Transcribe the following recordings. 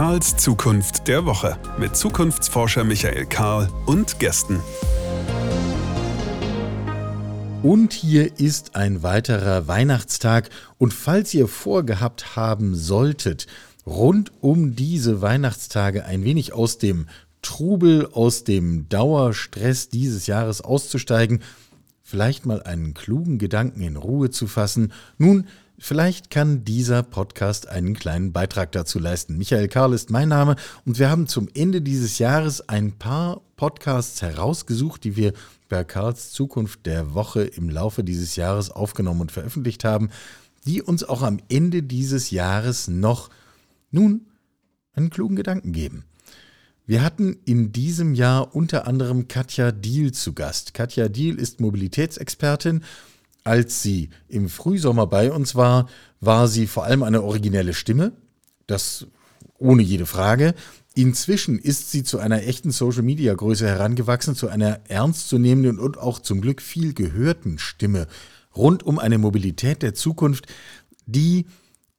Karls Zukunft der Woche mit Zukunftsforscher Michael Karl und Gästen. Und hier ist ein weiterer Weihnachtstag. Und falls ihr vorgehabt haben solltet, rund um diese Weihnachtstage ein wenig aus dem Trubel, aus dem Dauerstress dieses Jahres auszusteigen, vielleicht mal einen klugen Gedanken in Ruhe zu fassen, nun, vielleicht kann dieser Podcast einen kleinen Beitrag dazu leisten. Michael Karl ist mein Name und wir haben zum Ende dieses Jahres ein paar Podcasts herausgesucht, die wir bei Karls Zukunft der Woche im Laufe dieses Jahres aufgenommen und veröffentlicht haben, die uns auch am Ende dieses Jahres noch nun einen klugen Gedanken geben. Wir hatten in diesem Jahr unter anderem Katja Diel zu Gast. Katja Diel ist Mobilitätsexpertin. Als sie im Frühsommer bei uns war, war sie vor allem eine originelle Stimme. Das ohne jede Frage. Inzwischen ist sie zu einer echten Social-Media-Größe herangewachsen, zu einer ernstzunehmenden und auch zum Glück viel gehörten Stimme rund um eine Mobilität der Zukunft, die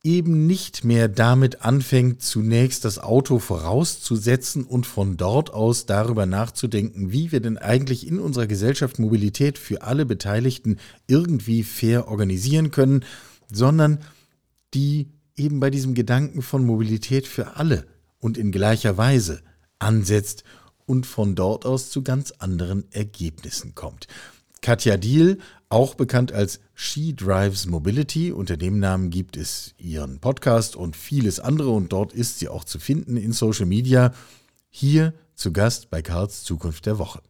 eben nicht mehr damit anfängt, zunächst das Auto vorauszusetzen und von dort aus darüber nachzudenken, wie wir denn eigentlich in unserer Gesellschaft Mobilität für alle Beteiligten irgendwie fair organisieren können, sondern die eben bei diesem Gedanken von Mobilität für alle und in gleicher Weise ansetzt und von dort aus zu ganz anderen Ergebnissen kommt. Katja Diel, auch bekannt als She Drives Mobility, unter dem Namen gibt es ihren Podcast und vieles andere und dort ist sie auch zu finden in Social Media. Hier zu Gast bei Karls Zukunft der Woche.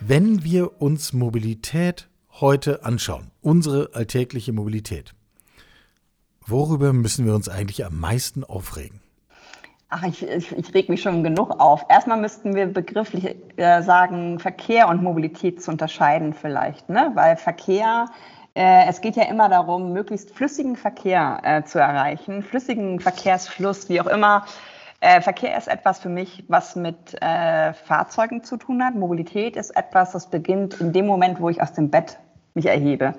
Wenn wir uns Mobilität heute anschauen, unsere alltägliche Mobilität, worüber müssen wir uns eigentlich am meisten aufregen? Ach, ich, ich, ich reg mich schon genug auf. Erstmal müssten wir begrifflich äh, sagen, Verkehr und Mobilität zu unterscheiden vielleicht, ne? Weil Verkehr, äh, es geht ja immer darum, möglichst flüssigen Verkehr äh, zu erreichen, flüssigen Verkehrsfluss, wie auch immer. Äh, Verkehr ist etwas für mich, was mit äh, Fahrzeugen zu tun hat. Mobilität ist etwas, das beginnt in dem Moment, wo ich aus dem Bett mich erhebe.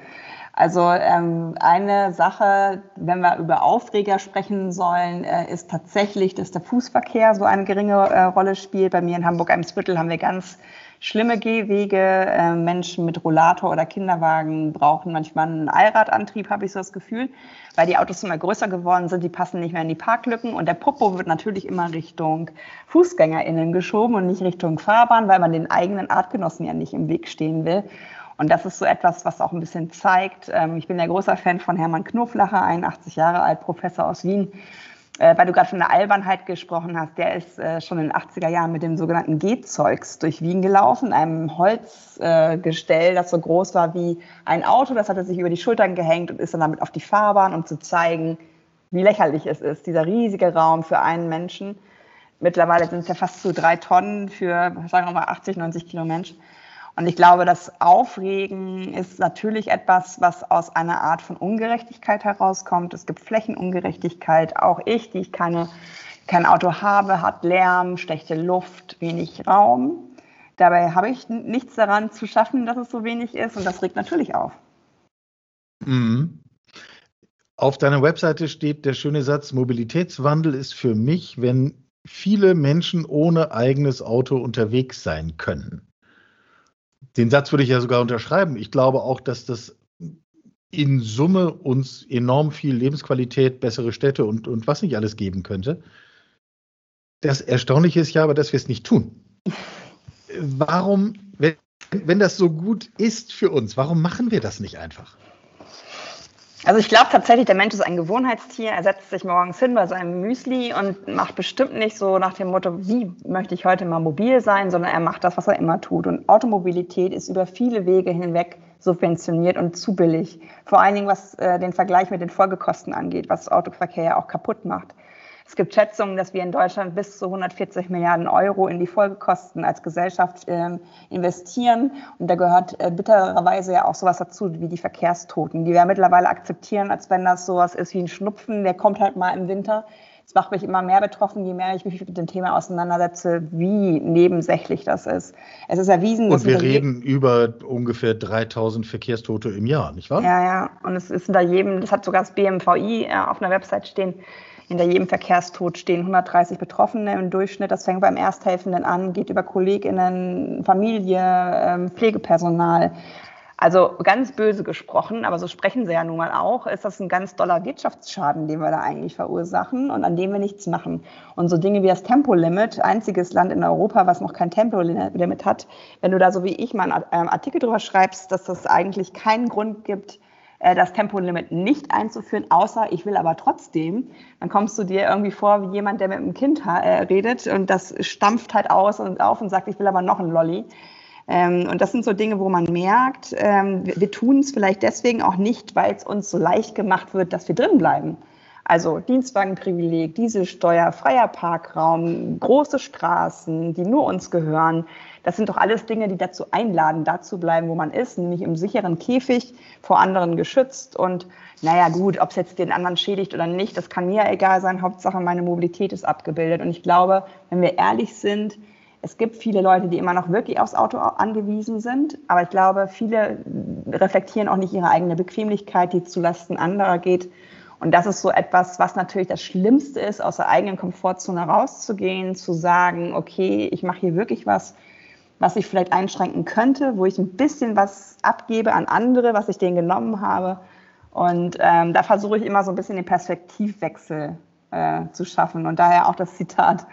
Also ähm, eine Sache, wenn wir über Aufreger sprechen sollen, äh, ist tatsächlich, dass der Fußverkehr so eine geringe äh, Rolle spielt. Bei mir in Hamburg-Eimsbüttel haben wir ganz schlimme Gehwege. Äh, Menschen mit Rollator oder Kinderwagen brauchen manchmal einen Allradantrieb, habe ich so das Gefühl, weil die Autos immer größer geworden sind, die passen nicht mehr in die Parklücken und der Popo wird natürlich immer Richtung FußgängerInnen geschoben und nicht Richtung Fahrbahn, weil man den eigenen Artgenossen ja nicht im Weg stehen will. Und das ist so etwas, was auch ein bisschen zeigt. Ähm, ich bin ja großer Fan von Hermann Knoflacher, 81 Jahre alt, Professor aus Wien. Äh, weil du gerade von der Albernheit gesprochen hast, der ist äh, schon in den 80er Jahren mit dem sogenannten G-Zeugs durch Wien gelaufen, einem Holzgestell, das so groß war wie ein Auto. Das hat er sich über die Schultern gehängt und ist dann damit auf die Fahrbahn, um zu zeigen, wie lächerlich es ist, dieser riesige Raum für einen Menschen. Mittlerweile sind es ja fast zu drei Tonnen für, sagen wir mal, 80, 90 Kilo Mensch. Und ich glaube, das Aufregen ist natürlich etwas, was aus einer Art von Ungerechtigkeit herauskommt. Es gibt Flächenungerechtigkeit. Auch ich, die ich keine, kein Auto habe, hat Lärm, schlechte Luft, wenig Raum. Dabei habe ich nichts daran zu schaffen, dass es so wenig ist. Und das regt natürlich auf. Mhm. Auf deiner Webseite steht der schöne Satz, Mobilitätswandel ist für mich, wenn viele Menschen ohne eigenes Auto unterwegs sein können den Satz würde ich ja sogar unterschreiben. Ich glaube auch, dass das in Summe uns enorm viel Lebensqualität, bessere Städte und, und was nicht alles geben könnte. Das Erstaunliche ist ja aber, dass wir es nicht tun. Warum, wenn, wenn das so gut ist für uns, warum machen wir das nicht einfach? Also ich glaube tatsächlich, der Mensch ist ein Gewohnheitstier. Er setzt sich morgens hin bei seinem Müsli und macht bestimmt nicht so nach dem Motto, wie möchte ich heute mal mobil sein, sondern er macht das, was er immer tut. Und Automobilität ist über viele Wege hinweg subventioniert und zu billig. Vor allen Dingen, was äh, den Vergleich mit den Folgekosten angeht, was Autoverkehr ja auch kaputt macht. Es gibt Schätzungen, dass wir in Deutschland bis zu 140 Milliarden Euro in die Folgekosten als Gesellschaft äh, investieren. Und da gehört äh, bittererweise ja auch sowas dazu wie die Verkehrstoten, die wir mittlerweile akzeptieren, als wenn das sowas ist wie ein Schnupfen, der kommt halt mal im Winter es macht mich immer mehr betroffen, je mehr ich mich mit dem Thema auseinandersetze, wie nebensächlich das ist. Es ist erwiesen, dass. Und wir reden über ungefähr 3000 Verkehrstote im Jahr, nicht wahr? Ja, ja. Und es ist hinter jedem, das hat sogar das BMVI äh, auf einer Website stehen, hinter jedem Verkehrstod stehen 130 Betroffene im Durchschnitt. Das fängt beim Ersthelfenden an, geht über KollegInnen, Familie, ähm, Pflegepersonal. Also ganz böse gesprochen, aber so sprechen sie ja nun mal auch, ist das ein ganz doller Wirtschaftsschaden, den wir da eigentlich verursachen und an dem wir nichts machen. Und so Dinge wie das Tempolimit, einziges Land in Europa, was noch kein Tempolimit hat, wenn du da so wie ich mal einen Artikel drüber schreibst, dass das eigentlich keinen Grund gibt, das Tempolimit nicht einzuführen, außer ich will aber trotzdem, dann kommst du dir irgendwie vor wie jemand, der mit einem Kind äh, redet und das stampft halt aus und auf und sagt, ich will aber noch einen Lolli. Ähm, und das sind so Dinge, wo man merkt, ähm, wir tun es vielleicht deswegen auch nicht, weil es uns so leicht gemacht wird, dass wir drin bleiben. Also Dienstwagenprivileg, Dieselsteuer, freier Parkraum, große Straßen, die nur uns gehören. Das sind doch alles Dinge, die dazu einladen, da zu bleiben, wo man ist, nämlich im sicheren Käfig, vor anderen geschützt. Und naja, gut, ob es jetzt den anderen schädigt oder nicht, das kann mir egal sein. Hauptsache, meine Mobilität ist abgebildet. Und ich glaube, wenn wir ehrlich sind, es gibt viele Leute, die immer noch wirklich aufs Auto angewiesen sind, aber ich glaube, viele reflektieren auch nicht ihre eigene Bequemlichkeit, die zulasten anderer geht. Und das ist so etwas, was natürlich das Schlimmste ist, aus der eigenen Komfortzone rauszugehen, zu sagen, okay, ich mache hier wirklich was, was ich vielleicht einschränken könnte, wo ich ein bisschen was abgebe an andere, was ich denen genommen habe. Und ähm, da versuche ich immer so ein bisschen den Perspektivwechsel äh, zu schaffen. Und daher auch das Zitat,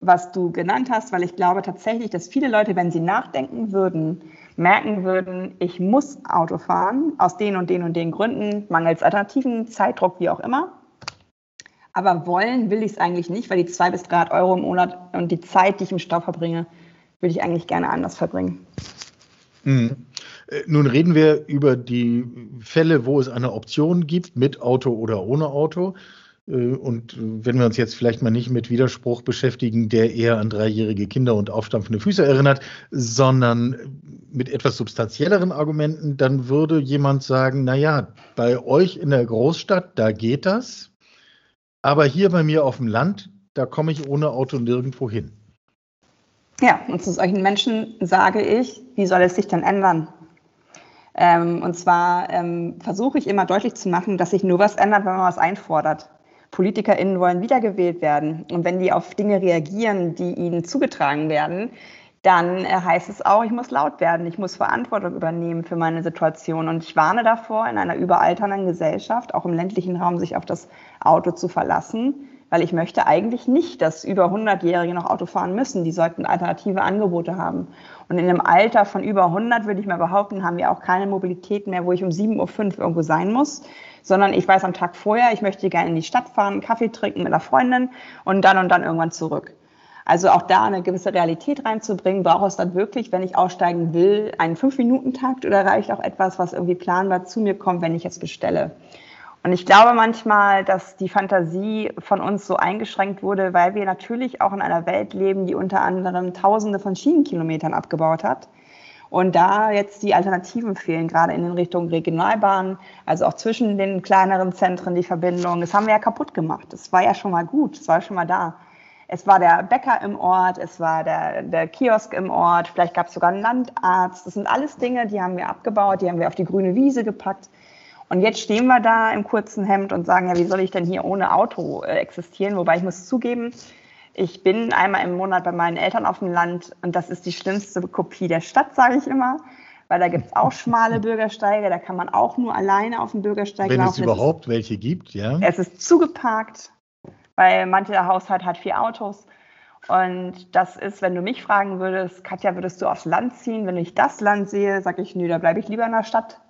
was du genannt hast, weil ich glaube tatsächlich, dass viele Leute, wenn sie nachdenken würden, merken würden, ich muss Auto fahren, aus den und den und den Gründen, mangels Alternativen, Zeitdruck, wie auch immer. Aber wollen will ich es eigentlich nicht, weil die zwei bis drei Euro im Monat und die Zeit, die ich im Stau verbringe, würde ich eigentlich gerne anders verbringen. Mhm. Nun reden wir über die Fälle, wo es eine Option gibt, mit Auto oder ohne Auto. Äh, und wenn wir uns jetzt vielleicht mal nicht mit Widerspruch beschäftigen, der eher an dreijährige Kinder und aufstampfende Füße erinnert, sondern mit etwas substanzielleren Argumenten, dann würde jemand sagen, na ja, bei euch in der Großstadt, da geht das, aber hier bei mir auf dem Land, da komme ich ohne Auto nirgendwo hin. Ja, und zu solchen Menschen sage ich, wie soll es sich denn ändern? Ähm, und zwar ähm, versuche ich immer deutlich zu machen, dass sich nur was ändert, wenn man was einfordert. PolitikerInnen wollen wiedergewählt werden. Und wenn die auf Dinge reagieren, die ihnen zugetragen werden, dann äh, heißt es auch, ich muss laut werden, ich muss Verantwortung übernehmen für meine Situation. Und ich warne davor, in einer überalternden Gesellschaft, auch im ländlichen Raum, sich auf das Auto zu verlassen, weil ich möchte eigentlich nicht, dass über 100-Jährige noch Auto fahren müssen. Die sollten alternative Angebote haben. Und in einem Alter von über 100, würde ich mal behaupten, haben wir auch keine Mobilität mehr, wo ich um 7.05 Uhr irgendwo sein muss, sondern ich weiß am Tag vorher, ich möchte gerne in die Stadt fahren, Kaffee trinken mit einer Freundin und dann und dann irgendwann zurück. Also auch da eine gewisse Realität reinzubringen, braucht es dann wirklich, wenn ich aussteigen will, einen Fünf-Minuten-Takt oder reicht auch etwas, was irgendwie planbar zu mir kommt, wenn ich es bestelle? Und ich glaube manchmal, dass die Fantasie von uns so eingeschränkt wurde, weil wir natürlich auch in einer Welt leben, die unter anderem Tausende von Schienenkilometern abgebaut hat. Und da jetzt die Alternativen fehlen, gerade in den Richtungen Regionalbahnen, also auch zwischen den kleineren Zentren die Verbindung. Das haben wir ja kaputt gemacht. Das war ja schon mal gut, das war schon mal da. Es war der Bäcker im Ort, es war der, der Kiosk im Ort, vielleicht gab es sogar einen Landarzt. Das sind alles Dinge, die haben wir abgebaut, die haben wir auf die grüne Wiese gepackt. Und jetzt stehen wir da im kurzen Hemd und sagen, ja, wie soll ich denn hier ohne Auto äh, existieren? Wobei ich muss zugeben, ich bin einmal im Monat bei meinen Eltern auf dem Land und das ist die schlimmste Kopie der Stadt, sage ich immer. Weil da gibt es auch schmale Bürgersteige, da kann man auch nur alleine auf dem Bürgersteig Wenn laufen. Wenn es überhaupt es ist, welche gibt, ja. Es ist zugeparkt, weil mancher Haushalt hat vier Autos. Und das ist, wenn du mich fragen würdest, Katja, würdest du aufs Land ziehen? Wenn ich das Land sehe, sage ich, nö, da bleibe ich lieber in der Stadt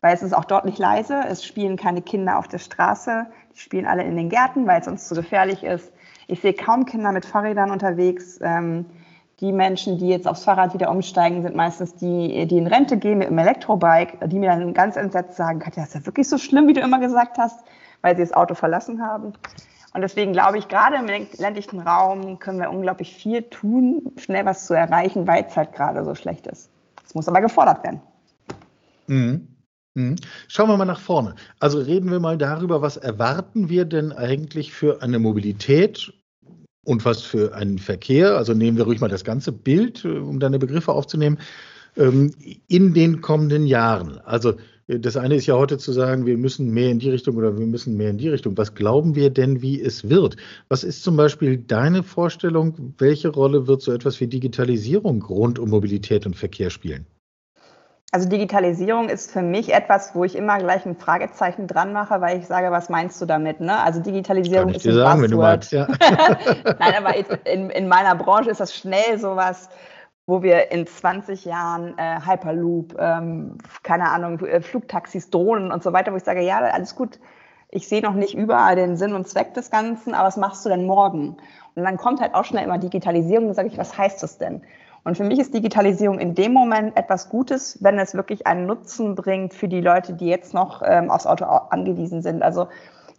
weil es ist auch dort nicht leise. Es spielen keine Kinder auf der Straße. Die spielen alle in den Gärten, weil es uns zu gefährlich ist. Ich sehe kaum Kinder mit Fahrrädern unterwegs. Ähm, die Menschen, die jetzt aufs Fahrrad wieder umsteigen, sind meistens die, die in Rente gehen mit einem Elektrobike, die mir dann ganz entsetzt sagen, Katja, ist ja wirklich so schlimm, wie du immer gesagt hast, weil sie das Auto verlassen haben. Und deswegen glaube ich, gerade im ländlichen Raum können wir unglaublich viel tun, schnell was zu erreichen, weil es halt gerade so schlecht ist. Es muss aber gefordert werden. Mhm. Mhm. Schauen wir mal nach vorne. Also reden wir mal darüber, was erwarten wir denn eigentlich für eine Mobilität und was für einen Verkehr? Also nehmen wir ruhig mal das ganze Bild, äh, um deine Begriffe aufzunehmen, ähm, in den kommenden Jahren. Also äh, das eine ist ja heute zu sagen, wir müssen mehr in die Richtung oder wir müssen mehr in die Richtung. Was glauben wir denn, wie es wird? Was ist zum Beispiel deine Vorstellung? Welche Rolle wird so etwas wie Digitalisierung rund um Mobilität und Verkehr spielen? Also Digitalisierung ist für mich etwas, wo ich immer gleich ein Fragezeichen dran mache, weil ich sage, was meinst du damit? Ne? Also Digitalisierung ist ein sagen, Buzzword. Meinst, ja. Nein, aber in, in, meiner Branche ist das schnell sowas, wo wir in 20 Jahren äh, Hyperloop, ähm, keine Ahnung, äh, Flugtaxis, Drohnen und so weiter, wo ich sage, ja, alles gut. Ich sehe noch nicht überall den Sinn und Zweck des Ganzen, aber was machst du denn morgen? Und dann kommt halt auch schnell immer Digitalisierung und sage ich, was heißt das denn? Und für mich ist Digitalisierung in dem Moment etwas Gutes, wenn es wirklich einen Nutzen bringt für die Leute, die jetzt noch ähm, aufs Auto angewiesen sind. Also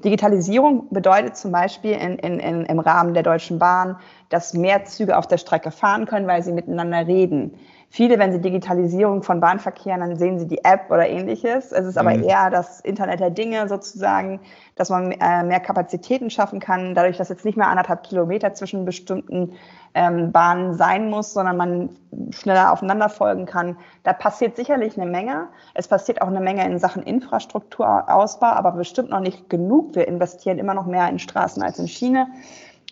Digitalisierung bedeutet zum Beispiel in, in, in, im Rahmen der Deutschen Bahn, dass mehr Züge auf der Strecke fahren können, weil sie miteinander reden. Viele, wenn sie Digitalisierung von Bahnverkehren, dann sehen sie die App oder ähnliches. Es ist aber mhm. eher das Internet der Dinge sozusagen, dass man äh, mehr Kapazitäten schaffen kann, dadurch, dass jetzt nicht mehr anderthalb Kilometer zwischen bestimmten ähm, Bahnen sein muss, sondern man schneller aufeinander folgen kann. Da passiert sicherlich eine Menge. Es passiert auch eine Menge in Sachen Infrastrukturausbau, aber bestimmt noch nicht genug. Wir investieren immer noch mehr in Straßen als in Schiene.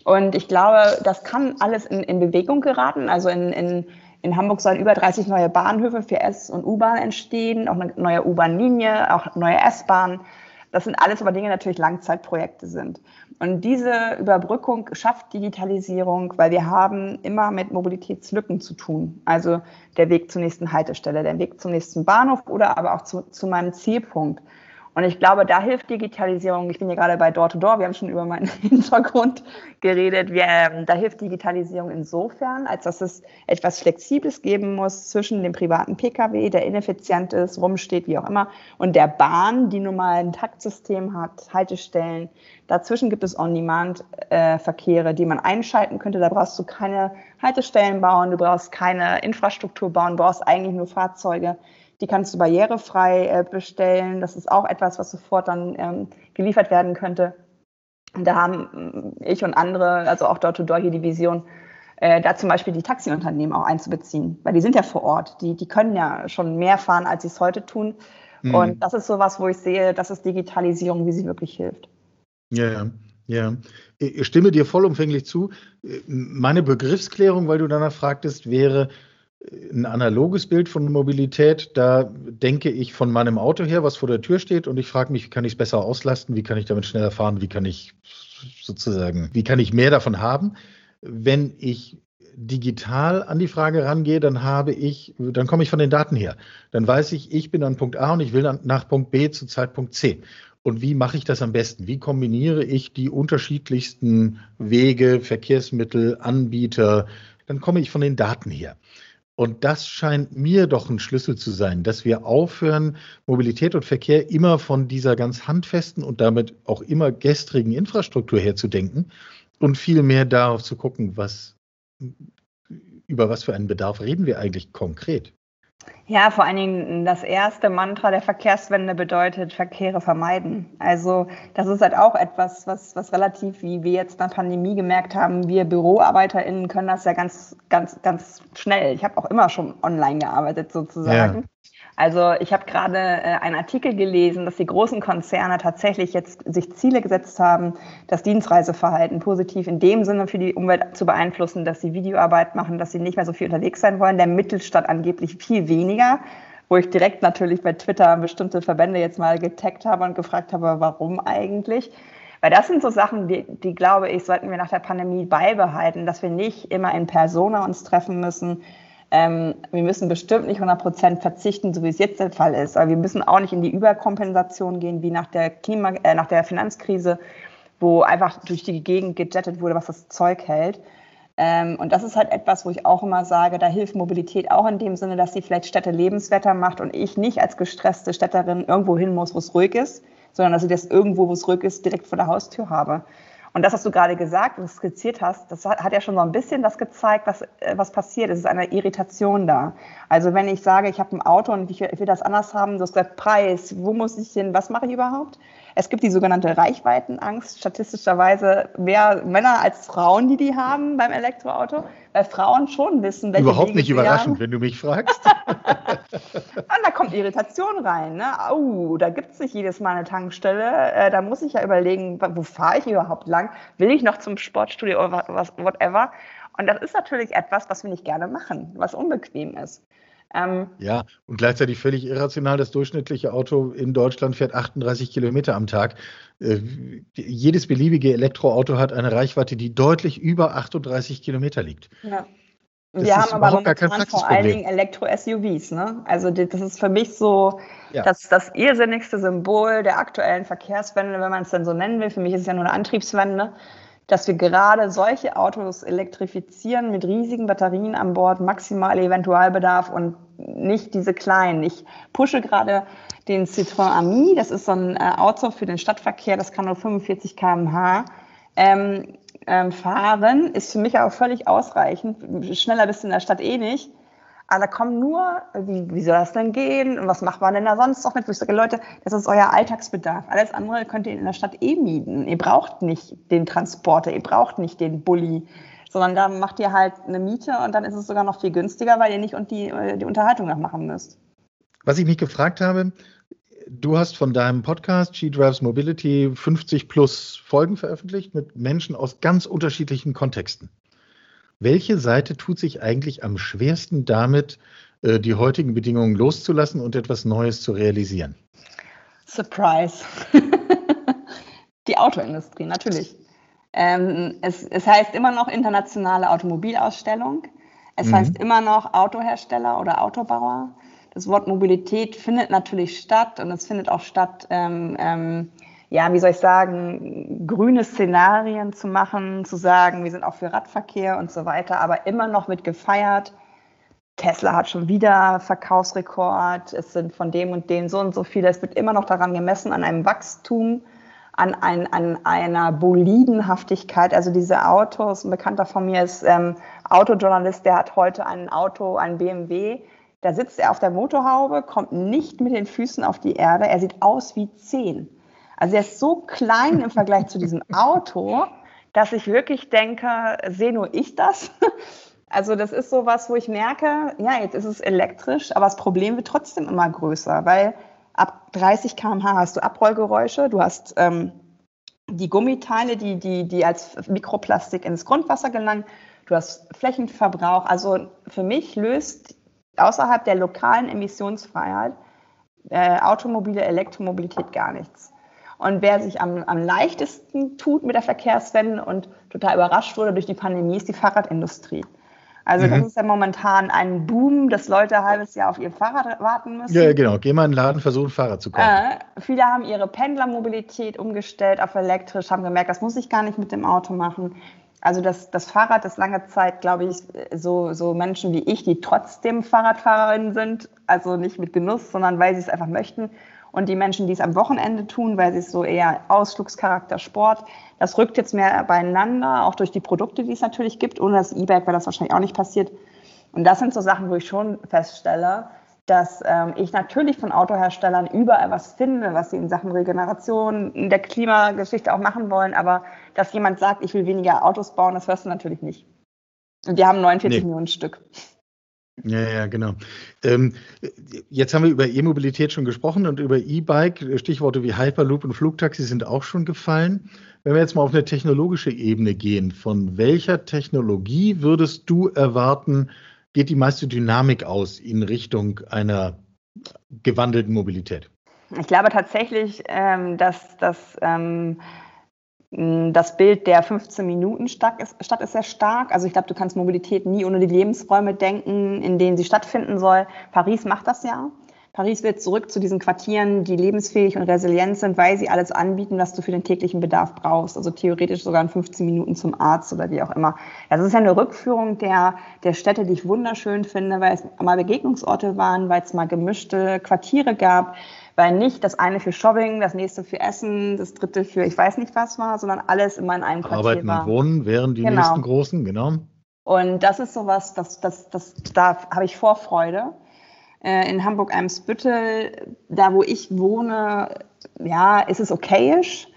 Und ich glaube, das kann alles in, in Bewegung geraten. Also in, in in Hamburg sollen über 30 neue Bahnhöfe für S- und U-Bahn entstehen, auch eine neue U-Bahn-Linie, auch neue S-Bahn. Das sind alles aber Dinge, die natürlich Langzeitprojekte sind. Und diese Überbrückung schafft Digitalisierung, weil wir haben immer mit Mobilitätslücken zu tun. Also der Weg zur nächsten Haltestelle, der Weg zum nächsten Bahnhof oder aber auch zu, zu meinem Zielpunkt. Und ich glaube, da hilft Digitalisierung. Ich bin ja gerade bei Door-to-Door, -Door. wir haben schon über meinen Hintergrund geredet. Wir, ähm, da hilft Digitalisierung insofern, als dass es etwas Flexibles geben muss zwischen dem privaten Pkw, der ineffizient ist, rumsteht, wie auch immer, und der Bahn, die nun mal ein Taktsystem hat, Haltestellen. Dazwischen gibt es On-Demand-Verkehre, die man einschalten könnte. Da brauchst du keine Haltestellen bauen, du brauchst keine Infrastruktur bauen, du brauchst eigentlich nur Fahrzeuge die kannst du barrierefrei äh, bestellen. Das ist auch etwas, was sofort dann ähm, geliefert werden könnte. Und da haben äh, ich und andere, also auch Door-to-Door hier die Vision, äh, da zum Beispiel die Taxiunternehmen auch einzubeziehen, weil die sind ja vor Ort, die, die können ja schon mehr fahren, als sie es heute tun. Mhm. Und das ist sowas, wo ich sehe, das ist Digitalisierung, wie sie wirklich hilft. Ja, ja. Ja, ich stimme dir vollumfänglich zu. Meine Begriffsklärung, weil du danach fragtest, wäre, ein analoges Bild von Mobilität, da denke ich von meinem Auto her, was vor der Tür steht, und ich frage mich, wie kann ich es besser auslasten, wie kann ich damit schneller fahren, wie kann ich sozusagen, wie kann ich mehr davon haben. Wenn ich digital an die Frage rangehe, dann habe ich, dann komme ich von den Daten her. Dann weiß ich, ich bin an Punkt A und ich will nach Punkt B zu Zeitpunkt C. Und wie mache ich das am besten? Wie kombiniere ich die unterschiedlichsten Wege, Verkehrsmittel, Anbieter? Dann komme ich von den Daten her. Und das scheint mir doch ein Schlüssel zu sein, dass wir aufhören, Mobilität und Verkehr immer von dieser ganz handfesten und damit auch immer gestrigen Infrastruktur herzudenken und viel mehr darauf zu gucken, was, über was für einen Bedarf reden wir eigentlich konkret. Ja, vor allen Dingen das erste Mantra der Verkehrswende bedeutet Verkehre vermeiden. Also das ist halt auch etwas, was, was relativ, wie wir jetzt in der Pandemie gemerkt haben, wir BüroarbeiterInnen können das ja ganz, ganz, ganz schnell. Ich habe auch immer schon online gearbeitet sozusagen. Ja. Also ich habe gerade äh, einen Artikel gelesen, dass die großen Konzerne tatsächlich jetzt sich Ziele gesetzt haben, das Dienstreiseverhalten positiv in dem Sinne für die Umwelt zu beeinflussen, dass sie Videoarbeit machen, dass sie nicht mehr so viel unterwegs sein wollen. Der Mittelstand angeblich viel weniger wo ich direkt natürlich bei Twitter bestimmte Verbände jetzt mal getaggt habe und gefragt habe, warum eigentlich. Weil das sind so Sachen, die, die glaube ich, sollten wir nach der Pandemie beibehalten, dass wir nicht immer in Persona uns treffen müssen, ähm, wir müssen bestimmt nicht 100 Prozent verzichten, so wie es jetzt der Fall ist. Aber wir müssen auch nicht in die Überkompensation gehen, wie nach der, Klima äh, nach der Finanzkrise, wo einfach durch die Gegend gejettet wurde, was das Zeug hält. Ähm, und das ist halt etwas, wo ich auch immer sage, da hilft Mobilität auch in dem Sinne, dass sie vielleicht Städte lebenswerter macht und ich nicht als gestresste Städterin irgendwo hin muss, wo es ruhig ist, sondern dass ich das irgendwo, wo es ruhig ist, direkt vor der Haustür habe. Und das, was du gerade gesagt und skizziert hast, das hat, ja schon so ein bisschen das gezeigt, was, äh, was passiert. Es ist eine Irritation da. Also wenn ich sage, ich habe ein Auto und ich will, das anders haben, du hast gesagt, Preis, wo muss ich hin, was mache ich überhaupt? Es gibt die sogenannte Reichweitenangst, statistischerweise mehr Männer als Frauen, die die haben beim Elektroauto, weil Frauen schon wissen, welche Überhaupt Wege nicht überraschend, haben. wenn du mich fragst. Und da kommt Irritation rein. Ne? Oh, da gibt es nicht jedes Mal eine Tankstelle. Äh, da muss ich ja überlegen, wo fahre ich überhaupt lang? Will ich noch zum Sportstudio oder was, whatever? Und das ist natürlich etwas, was wir nicht gerne machen, was unbequem ist. Ähm, ja, und gleichzeitig völlig irrational, das durchschnittliche Auto in Deutschland fährt 38 Kilometer am Tag. Äh, jedes beliebige Elektroauto hat eine Reichweite, die deutlich über 38 Kilometer liegt. Ja. Das wir haben aber momentan vor allen Dingen Elektro-SUVs. Ne? Also das ist für mich so ja. das, das irrsinnigste Symbol der aktuellen Verkehrswende, wenn man es denn so nennen will. Für mich ist es ja nur eine Antriebswende dass wir gerade solche Autos elektrifizieren mit riesigen Batterien an Bord, maximal Eventualbedarf und nicht diese kleinen. Ich pushe gerade den Citroën Ami, das ist so ein äh, Auto für den Stadtverkehr, das kann nur 45 km/h ähm, ähm, fahren, ist für mich aber völlig ausreichend. Schneller bist du in der Stadt eh nicht. Da kommen nur, wie, wie soll das denn gehen und was macht man denn da sonst noch mit? Wo ich sage, Leute, das ist euer Alltagsbedarf. Alles andere könnt ihr in der Stadt eh mieten. Ihr braucht nicht den Transporter, ihr braucht nicht den Bulli, sondern da macht ihr halt eine Miete und dann ist es sogar noch viel günstiger, weil ihr nicht und die, die Unterhaltung noch machen müsst. Was ich mich gefragt habe, du hast von deinem Podcast She Drives Mobility 50 plus Folgen veröffentlicht mit Menschen aus ganz unterschiedlichen Kontexten. Welche Seite tut sich eigentlich am schwersten damit, äh, die heutigen Bedingungen loszulassen und etwas Neues zu realisieren? Surprise. die Autoindustrie, natürlich. Ähm, es, es, heißt immer noch internationale Automobilausstellung. Es mhm. heißt immer noch Autohersteller oder Autobauer. Das Wort Mobilität findet natürlich statt und es findet auch statt, ähm, ähm, ja, wie soll ich sagen, grüne Szenarien zu machen, zu sagen, wir sind auch für Radverkehr und so weiter, aber immer noch mit gefeiert. Tesla hat schon wieder Verkaufsrekord, es sind von dem und dem so und so viele. Es wird immer noch daran gemessen, an einem Wachstum, an, ein, an einer Bolidenhaftigkeit. Also diese Autos, ein Bekannter von mir ist ähm, Autojournalist, der hat heute ein Auto, ein BMW, da sitzt er auf der Motorhaube, kommt nicht mit den Füßen auf die Erde, er sieht aus wie zehn. Also er ist so klein im Vergleich zu diesem Auto, dass ich wirklich denke, sehe nur ich das? Also das ist so was, wo ich merke, ja, jetzt ist es elektrisch, aber das Problem wird trotzdem immer größer, weil ab 30 km/h hast du Abrollgeräusche, du hast ähm, die Gummiteile, die, die, die als Mikroplastik ins Grundwasser gelangen, du hast Flächenverbrauch. Also für mich löst außerhalb der lokalen Emissionsfreiheit äh, automobile Elektromobilität gar nichts. Und wer sich am, am leichtesten tut mit der Verkehrswende und total überrascht wurde durch die Pandemie, ist die Fahrradindustrie. Also mhm. das ist ja momentan ein Boom, dass Leute ein halbes Jahr auf ihr Fahrrad warten müssen. Ja, genau. Geh mal in den Laden, versuch ein Fahrrad zu kaufen. Äh, viele haben ihre Pendlermobilität umgestellt auf elektrisch, haben gemerkt, das muss ich gar nicht mit dem Auto machen. Also das, das Fahrrad ist lange Zeit, glaube ich, so, so Menschen wie ich, die trotzdem Fahrradfahrerinnen sind, also nicht mit Genuss, sondern weil sie es einfach möchten, und die Menschen, die es am Wochenende tun, weil sie es so eher Ausflugscharakter Sport, das rückt jetzt mehr beieinander, auch durch die Produkte, die es natürlich gibt. Ohne das E-Bike wäre das wahrscheinlich auch nicht passiert. Und das sind so Sachen, wo ich schon feststelle, dass ähm, ich natürlich von Autoherstellern überall was finde, was sie in Sachen Regeneration, in der Klimageschichte auch machen wollen, aber dass jemand sagt, ich will weniger Autos bauen, das hörst du natürlich nicht. Und wir haben 49 nee. Millionen Stück. Ja, ja, genau. Ähm, jetzt haben wir über E-Mobilität schon gesprochen und über E-Bike. Stichworte wie Hyperloop und Flugtaxi sind auch schon gefallen. Wenn wir jetzt mal auf eine technologische Ebene gehen, von welcher Technologie würdest du erwarten, geht die meiste Dynamik aus in Richtung einer gewandelten Mobilität? Ich glaube tatsächlich, ähm, dass das ähm, hm, das Bild der 15 Minuten Stadt ist, Stadt ist sehr stark. Also ich glaube, du kannst Mobilität nie ohne die Lebensräume denken, in denen sie stattfinden soll. Paris macht das ja. Paris wird zurück zu diesen Quartieren, die lebensfähig und resilient sind, weil sie alles anbieten, was du für den täglichen Bedarf brauchst. Also theoretisch sogar in 15 Minuten zum Arzt oder wie auch immer. Das ist ja eine Rückführung der, der Städte, die ich wunderschön finde, weil es mal Begegnungsorte waren, weil es mal gemischte Quartiere gab, weil nicht das eine für Shopping, das nächste für Essen, das dritte für ich weiß nicht was war, sondern alles immer in einem Quartier Arbeiten war. und Wohnen wären die genau. nächsten großen, genau. Und das ist sowas, das, das, das, da habe ich Vorfreude. Äh, in Hamburg-Eimsbüttel, da wo ich wohne, ja, ist es okayisch.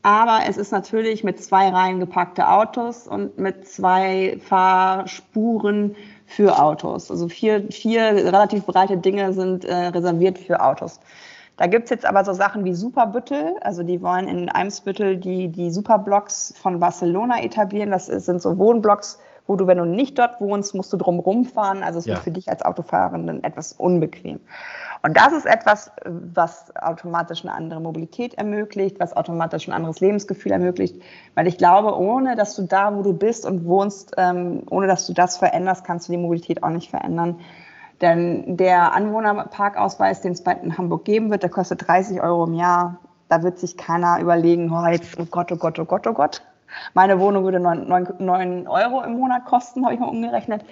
Aber es ist natürlich mit zwei Reihen gepackte Autos und mit zwei Fahrspuren für Autos. Also vier, vier relativ breite Dinge sind äh, reserviert für Autos. Da gibt es jetzt aber so Sachen wie Superbüttel, also die wollen in Eimsbüttel die, die Superblocks von Barcelona etablieren. Das sind so Wohnblocks, wo du, wenn du nicht dort wohnst, musst du drum rumfahren. Also es ja. wird für dich als Autofahrenden etwas unbequem. Und das ist etwas, was automatisch eine andere Mobilität ermöglicht, was automatisch ein anderes Lebensgefühl ermöglicht. Weil ich glaube, ohne dass du da, wo du bist und wohnst, ähm, ohne dass du das veränderst, kannst du die Mobilität auch nicht verändern. Denn der Anwohnerparkausweis, den es bald in Hamburg geben wird, der kostet 30 Euro im Jahr. Da wird sich keiner überlegen, oh, jetzt, oh Gott, oh Gott, oh Gott, oh Gott. Meine Wohnung würde 9, 9, 9 Euro im Monat kosten, habe ich mal umgerechnet.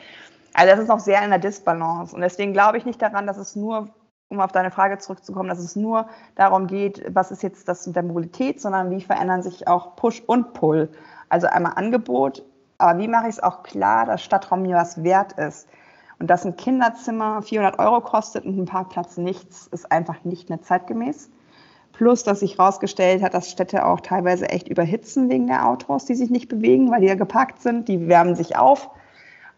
Also das ist noch sehr in der Disbalance. Und deswegen glaube ich nicht daran, dass es nur, um auf deine Frage zurückzukommen, dass es nur darum geht, was ist jetzt das mit der Mobilität, sondern wie verändern sich auch Push und Pull. Also einmal Angebot, aber wie mache ich es auch klar, dass Stadtraum mir was wert ist. Und dass ein Kinderzimmer 400 Euro kostet und ein Parkplatz nichts, ist einfach nicht mehr zeitgemäß. Plus, dass sich herausgestellt hat, dass Städte auch teilweise echt überhitzen wegen der Autos, die sich nicht bewegen, weil die ja geparkt sind. Die wärmen sich auf.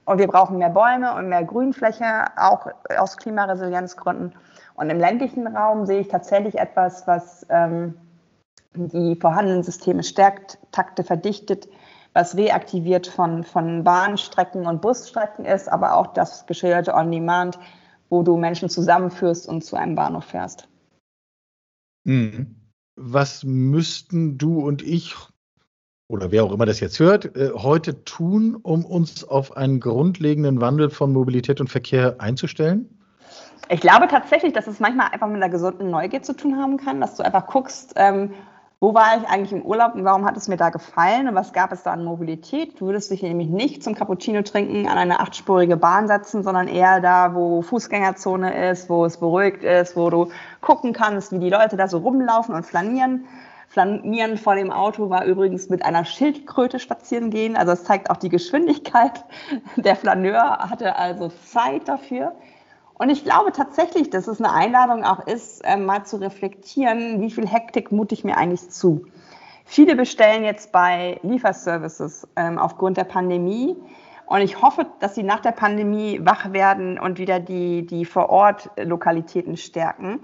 Und wir brauchen mehr Bäume und mehr Grünfläche, auch aus Klimaresilienzgründen. Und im ländlichen Raum sehe ich tatsächlich etwas, was ähm, die vorhandenen Systeme stärkt, Takte verdichtet, was reaktiviert von, von Bahnstrecken und Busstrecken ist, aber auch das geschilderte On-Demand, wo du Menschen zusammenführst und zu einem Bahnhof fährst. Mhm. Was müssten du und ich oder wer auch immer das jetzt hört, äh, heute tun, um uns auf einen grundlegenden Wandel von Mobilität und Verkehr einzustellen? Ich glaube tatsächlich, dass es manchmal einfach mit einer gesunden Neugier zu tun haben kann, dass du einfach guckst, ähm, wo war ich eigentlich im Urlaub und warum hat es mir da gefallen und was gab es da an Mobilität? Du würdest dich nämlich nicht zum Cappuccino trinken an eine achtspurige Bahn setzen, sondern eher da, wo Fußgängerzone ist, wo es beruhigt ist, wo du gucken kannst, wie die Leute da so rumlaufen und flanieren. Flanieren vor dem Auto war übrigens mit einer Schildkröte spazieren gehen. Also es zeigt auch die Geschwindigkeit. Der Flaneur hatte also Zeit dafür. Und ich glaube tatsächlich, dass es eine Einladung auch ist, äh, mal zu reflektieren, wie viel Hektik mute ich mir eigentlich zu. Viele bestellen jetzt bei Lieferservices ähm, aufgrund der Pandemie. Und ich hoffe, dass sie nach der Pandemie wach werden und wieder die, die Vor-Ort-Lokalitäten stärken.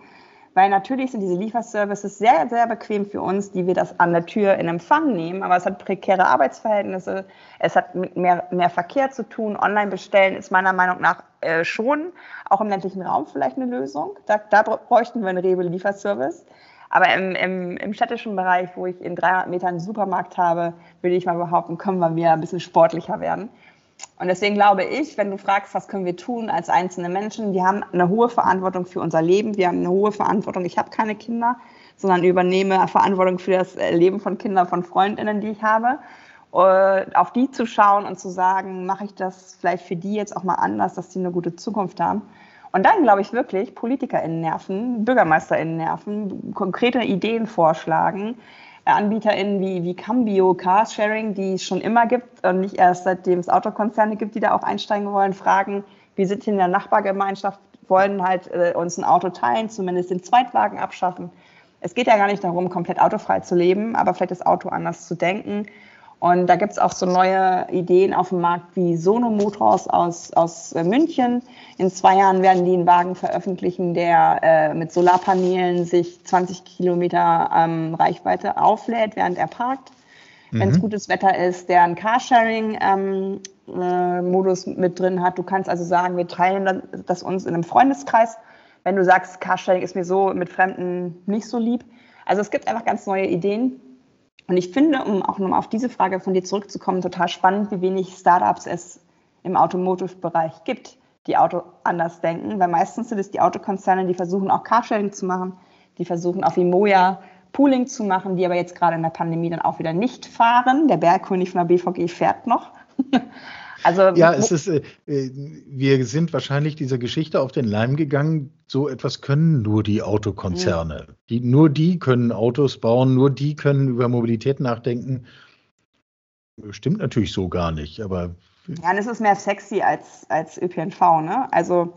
Weil natürlich sind diese Lieferservices sehr, sehr bequem für uns, die wir das an der Tür in Empfang nehmen. Aber es hat prekäre Arbeitsverhältnisse, es hat mit mehr, mehr Verkehr zu tun. Online bestellen ist meiner Meinung nach äh, schon auch im ländlichen Raum vielleicht eine Lösung. Da, da bräuchten wir einen Rewe-Lieferservice. Aber im, im, im, städtischen Bereich, wo ich in 300 Metern einen Supermarkt habe, würde ich mal behaupten, können wir wieder ein bisschen sportlicher werden. Und deswegen glaube ich, wenn du fragst, was können wir tun als einzelne Menschen, wir haben eine hohe Verantwortung für unser Leben, wir haben eine hohe Verantwortung. Ich habe keine Kinder, sondern übernehme Verantwortung für das äh, Leben von Kindern, von Freundinnen, die ich habe. Und auf die zu schauen und zu sagen, mache ich das vielleicht für die jetzt auch mal anders, dass die eine gute Zukunft haben. Und dann glaube ich wirklich, PolitikerInnen nerven, BürgermeisterInnen nerven, konkrete Ideen vorschlagen, AnbieterInnen wie, wie Cambio, Carsharing, die es schon immer gibt und nicht erst seitdem es Autokonzerne gibt, die da auch einsteigen wollen, fragen, wir sind hier in der Nachbargemeinschaft, wollen halt äh, uns ein Auto teilen, zumindest den Zweitwagen abschaffen. Es geht ja gar nicht darum, komplett autofrei zu leben, aber vielleicht das Auto anders zu denken und da gibt es auch so neue Ideen auf dem Markt wie Sono Motors aus, aus äh, München. In zwei Jahren werden die einen Wagen veröffentlichen, der äh, mit Solarpanelen sich 20 Kilometer ähm, Reichweite auflädt, während er parkt. Mhm. Wenn es gutes Wetter ist, der einen Carsharing-Modus ähm, äh, mit drin hat. Du kannst also sagen, wir teilen das uns in einem Freundeskreis. Wenn du sagst, Carsharing ist mir so mit Fremden nicht so lieb. Also es gibt einfach ganz neue Ideen. Und ich finde, um auch nochmal auf diese Frage von dir zurückzukommen, total spannend, wie wenig Startups es im Automotive-Bereich gibt, die Auto anders denken, weil meistens sind es die Autokonzerne, die versuchen auch Carsharing zu machen, die versuchen auf Imoja Pooling zu machen, die aber jetzt gerade in der Pandemie dann auch wieder nicht fahren. Der Bergkönig von der BVG fährt noch. Also, ja, es ist, äh, äh, wir sind wahrscheinlich dieser Geschichte auf den Leim gegangen. So etwas können nur die Autokonzerne. Mhm. Die, nur die können Autos bauen, nur die können über Mobilität nachdenken. Stimmt natürlich so gar nicht, aber. Ja, und es ist mehr sexy als, als ÖPNV, ne? Also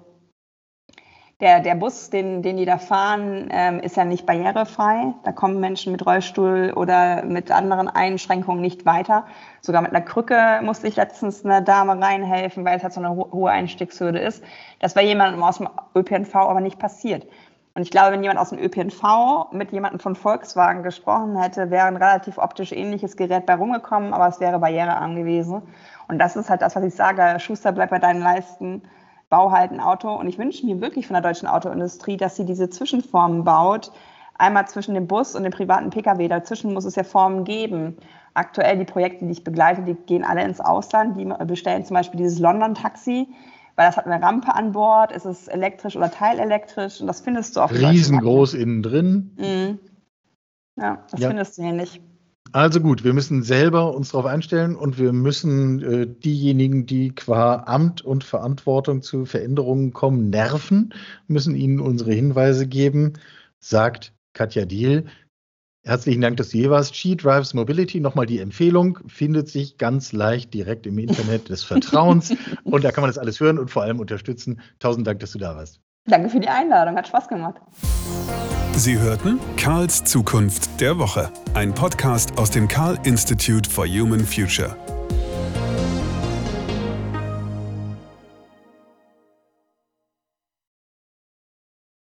der, der Bus, den, den die da fahren, ähm, ist ja nicht barrierefrei. Da kommen Menschen mit Rollstuhl oder mit anderen Einschränkungen nicht weiter. Sogar mit einer Krücke musste ich letztens einer Dame reinhelfen, weil es halt so eine hohe Einstiegshürde ist. Das war jemandem aus dem ÖPNV aber nicht passiert. Und ich glaube, wenn jemand aus dem ÖPNV mit jemandem von Volkswagen gesprochen hätte, wäre ein relativ optisch ähnliches Gerät bei rumgekommen, aber es wäre barrierearm gewesen. Und das ist halt das, was ich sage. Schuster, bleib bei deinen Leisten bau halt ein Auto. Und ich wünsche mir wirklich von der deutschen Autoindustrie, dass sie diese Zwischenformen baut. Einmal zwischen dem Bus und dem privaten Pkw. Dazwischen muss es ja Formen geben. Aktuell die Projekte, die ich begleite, die gehen alle ins Ausland. Die bestellen zum Beispiel dieses London-Taxi, weil das hat eine Rampe an Bord. Es ist elektrisch oder teilelektrisch. Und das findest du auch. Riesengroß innen drin. Mhm. Ja, das ja. findest du hier nicht. Also gut, wir müssen selber uns darauf einstellen und wir müssen äh, diejenigen, die qua Amt und Verantwortung zu Veränderungen kommen, nerven, müssen ihnen unsere Hinweise geben, sagt Katja Diel. Herzlichen Dank, dass du hier warst. She Drives Mobility, nochmal die Empfehlung, findet sich ganz leicht direkt im Internet des Vertrauens und da kann man das alles hören und vor allem unterstützen. Tausend Dank, dass du da warst. Danke für die Einladung, hat Spaß gemacht. Sie hörten Karls Zukunft der Woche, ein Podcast aus dem Karl Institute for Human Future.